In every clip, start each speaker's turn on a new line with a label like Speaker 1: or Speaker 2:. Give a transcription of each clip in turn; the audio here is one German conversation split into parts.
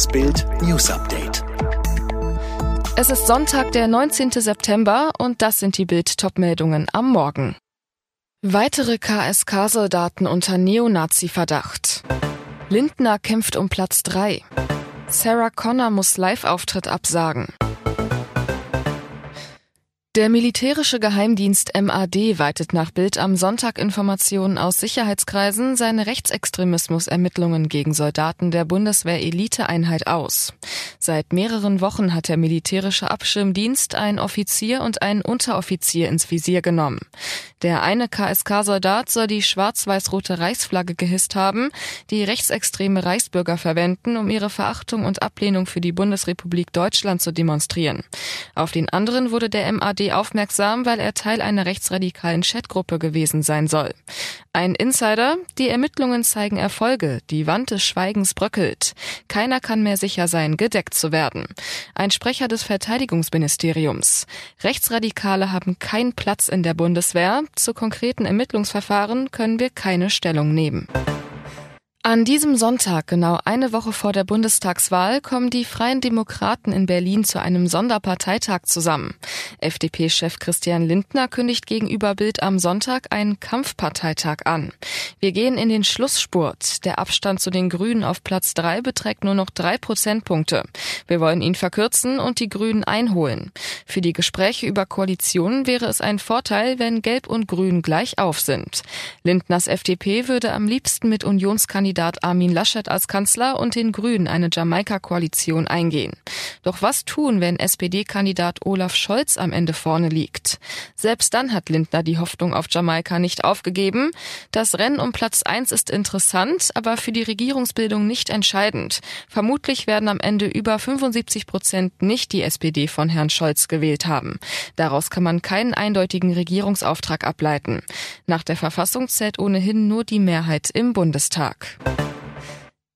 Speaker 1: Das Bild News Update.
Speaker 2: Es ist Sonntag, der 19. September und das sind die Bild Topmeldungen am Morgen. Weitere KSK-Soldaten unter Neonazi-Verdacht. Lindner kämpft um Platz 3. Sarah Connor muss Live-Auftritt absagen. Der militärische Geheimdienst MAD weitet nach Bild am Sonntag Informationen aus Sicherheitskreisen seine Rechtsextremismus-Ermittlungen gegen Soldaten der Bundeswehr-Eliteeinheit aus. Seit mehreren Wochen hat der militärische Abschirmdienst einen Offizier und einen Unteroffizier ins Visier genommen. Der eine KSK-Soldat soll die schwarz-weiß-rote Reichsflagge gehisst haben, die rechtsextreme Reichsbürger verwenden, um ihre Verachtung und Ablehnung für die Bundesrepublik Deutschland zu demonstrieren. Auf den anderen wurde der MAD aufmerksam, weil er Teil einer rechtsradikalen Chatgruppe gewesen sein soll. Ein Insider, die Ermittlungen zeigen Erfolge, die Wand des Schweigens bröckelt. Keiner kann mehr sicher sein, gedeckt zu werden. Ein Sprecher des Verteidigungsministeriums. Rechtsradikale haben keinen Platz in der Bundeswehr. Zu konkreten Ermittlungsverfahren können wir keine Stellung nehmen. An diesem Sonntag, genau eine Woche vor der Bundestagswahl, kommen die Freien Demokraten in Berlin zu einem Sonderparteitag zusammen. FDP-Chef Christian Lindner kündigt gegenüber Bild am Sonntag einen Kampfparteitag an. Wir gehen in den Schlussspurt. Der Abstand zu den Grünen auf Platz drei beträgt nur noch drei Prozentpunkte. Wir wollen ihn verkürzen und die Grünen einholen. Für die Gespräche über Koalitionen wäre es ein Vorteil, wenn Gelb und Grün gleich auf sind. Lindners FDP würde am liebsten mit Unionskandidaten Kandidat Armin Laschet als Kanzler und den Grünen eine Jamaika-Koalition eingehen. Doch was tun, wenn SPD-Kandidat Olaf Scholz am Ende vorne liegt? Selbst dann hat Lindner die Hoffnung auf Jamaika nicht aufgegeben. Das Rennen um Platz eins ist interessant, aber für die Regierungsbildung nicht entscheidend. Vermutlich werden am Ende über 75 Prozent nicht die SPD von Herrn Scholz gewählt haben. Daraus kann man keinen eindeutigen Regierungsauftrag ableiten. Nach der Verfassung zählt ohnehin nur die Mehrheit im Bundestag.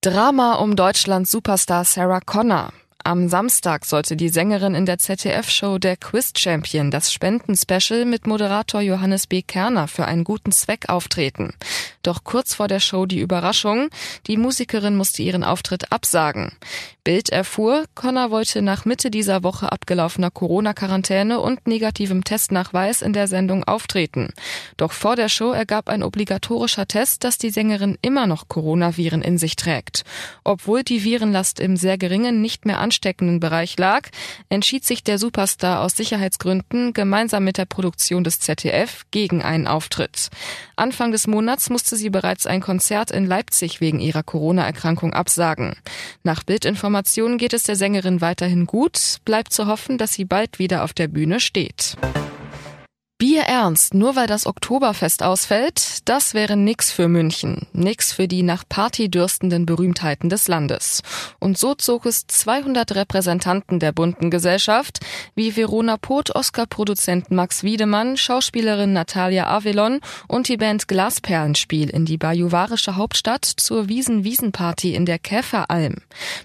Speaker 2: Drama um Deutschlands Superstar Sarah Connor. Am Samstag sollte die Sängerin in der ZDF-Show Der Quiz Champion das Spendenspecial mit Moderator Johannes B. Kerner für einen guten Zweck auftreten. Doch kurz vor der Show die Überraschung, die Musikerin musste ihren Auftritt absagen. Bild erfuhr, Connor wollte nach Mitte dieser Woche abgelaufener Corona-Quarantäne und negativem Testnachweis in der Sendung auftreten. Doch vor der Show ergab ein obligatorischer Test, dass die Sängerin immer noch Coronaviren in sich trägt. Obwohl die Virenlast im sehr geringen, nicht mehr ansteckenden Bereich lag, entschied sich der Superstar aus Sicherheitsgründen gemeinsam mit der Produktion des ZDF gegen einen Auftritt. Anfang des Monats musste sie bereits ein Konzert in Leipzig wegen ihrer Corona-Erkrankung absagen. Nach Bildinformationen geht es der Sängerin weiterhin gut, bleibt zu hoffen, dass sie bald wieder auf der Bühne steht. Bier ernst, nur weil das Oktoberfest ausfällt, das wäre nix für München, nix für die nach Party dürstenden Berühmtheiten des Landes. Und so zog es 200 Repräsentanten der bunten Gesellschaft, wie Verona Poth, Oscar-Produzent Max Wiedemann, Schauspielerin Natalia Avelon und die Band Glasperlenspiel in die bajuwarische Hauptstadt zur Wiesen-Wiesen-Party in der Käferalm.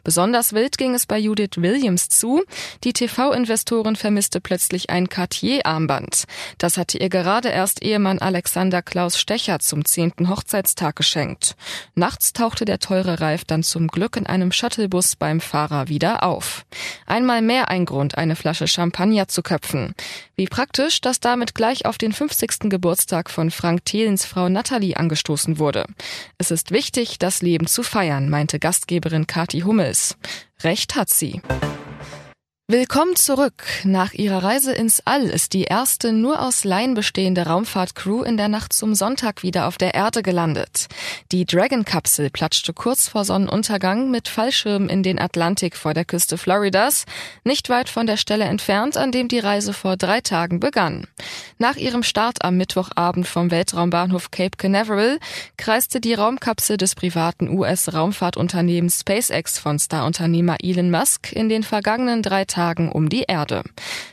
Speaker 2: Besonders wild ging es bei Judith Williams zu. Die TV-Investorin vermisste plötzlich ein Cartier-Armband. Das hatte ihr gerade erst Ehemann Alexander Klaus Stecher zum zehnten Hochzeitstag geschenkt. Nachts tauchte der teure Reif dann zum Glück in einem Shuttlebus beim Fahrer wieder auf. Einmal mehr ein Grund, eine Flasche Champagner zu köpfen. Wie praktisch, dass damit gleich auf den 50. Geburtstag von Frank Thelens Frau Natalie angestoßen wurde. Es ist wichtig, das Leben zu feiern, meinte Gastgeberin Kati Hummels. Recht hat sie. Willkommen zurück. Nach ihrer Reise ins All ist die erste nur aus Laien bestehende Raumfahrtcrew in der Nacht zum Sonntag wieder auf der Erde gelandet. Die Dragon-Kapsel platschte kurz vor Sonnenuntergang mit Fallschirmen in den Atlantik vor der Küste Floridas, nicht weit von der Stelle entfernt, an dem die Reise vor drei Tagen begann. Nach ihrem Start am Mittwochabend vom Weltraumbahnhof Cape Canaveral kreiste die Raumkapsel des privaten US-Raumfahrtunternehmens SpaceX von Starunternehmer Elon Musk in den vergangenen drei Tagen Tagen um die Erde.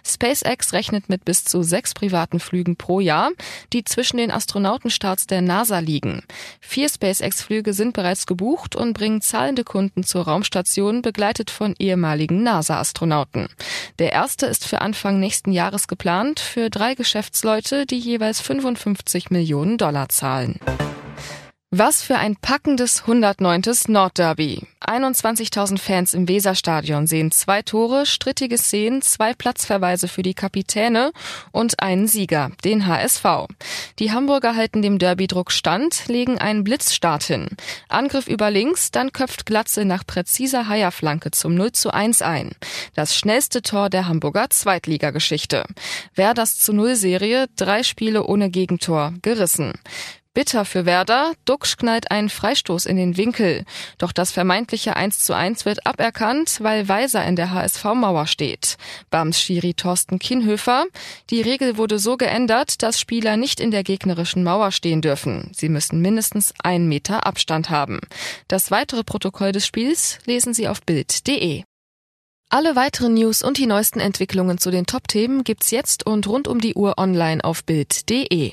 Speaker 2: SpaceX rechnet mit bis zu sechs privaten Flügen pro Jahr, die zwischen den Astronautenstarts der NASA liegen. Vier SpaceX-Flüge sind bereits gebucht und bringen zahlende Kunden zur Raumstation, begleitet von ehemaligen NASA-Astronauten. Der erste ist für Anfang nächsten Jahres geplant, für drei Geschäftsleute, die jeweils 55 Millionen Dollar zahlen. Was für ein packendes 109. Nordderby. 21.000 Fans im Weserstadion sehen zwei Tore, strittige Szenen, zwei Platzverweise für die Kapitäne und einen Sieger, den HSV. Die Hamburger halten dem Derbydruck stand, legen einen Blitzstart hin. Angriff über links, dann köpft Glatze nach präziser Haierflanke zum 0 zu 1 ein. Das schnellste Tor der Hamburger Zweitligageschichte. Wer das zu Null Serie, drei Spiele ohne Gegentor, gerissen. Bitter für Werder, Duxch knallt einen Freistoß in den Winkel. Doch das vermeintliche 1 zu 1 wird aberkannt, weil Weiser in der HSV-Mauer steht. Bams Schiri Thorsten Kienhöfer. Die Regel wurde so geändert, dass Spieler nicht in der gegnerischen Mauer stehen dürfen. Sie müssen mindestens einen Meter Abstand haben. Das weitere Protokoll des Spiels lesen Sie auf Bild.de. Alle weiteren News und die neuesten Entwicklungen zu den Top-Themen gibt's jetzt und rund um die Uhr online auf Bild.de.